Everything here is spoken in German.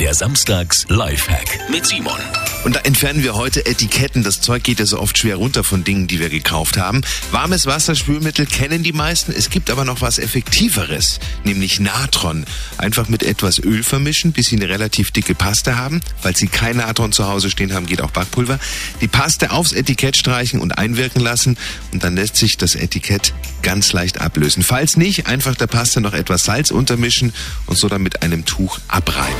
Der Samstags Lifehack mit Simon. Und da entfernen wir heute Etiketten. Das Zeug geht ja so oft schwer runter von Dingen, die wir gekauft haben. Warmes Wasserspülmittel kennen die meisten. Es gibt aber noch was Effektiveres, nämlich Natron. Einfach mit etwas Öl vermischen, bis Sie eine relativ dicke Paste haben. Falls Sie kein Natron zu Hause stehen haben, geht auch Backpulver. Die Paste aufs Etikett streichen und einwirken lassen. Und dann lässt sich das Etikett ganz leicht ablösen. Falls nicht, einfach der Paste noch etwas Salz untermischen und so dann mit einem Tuch abreiben.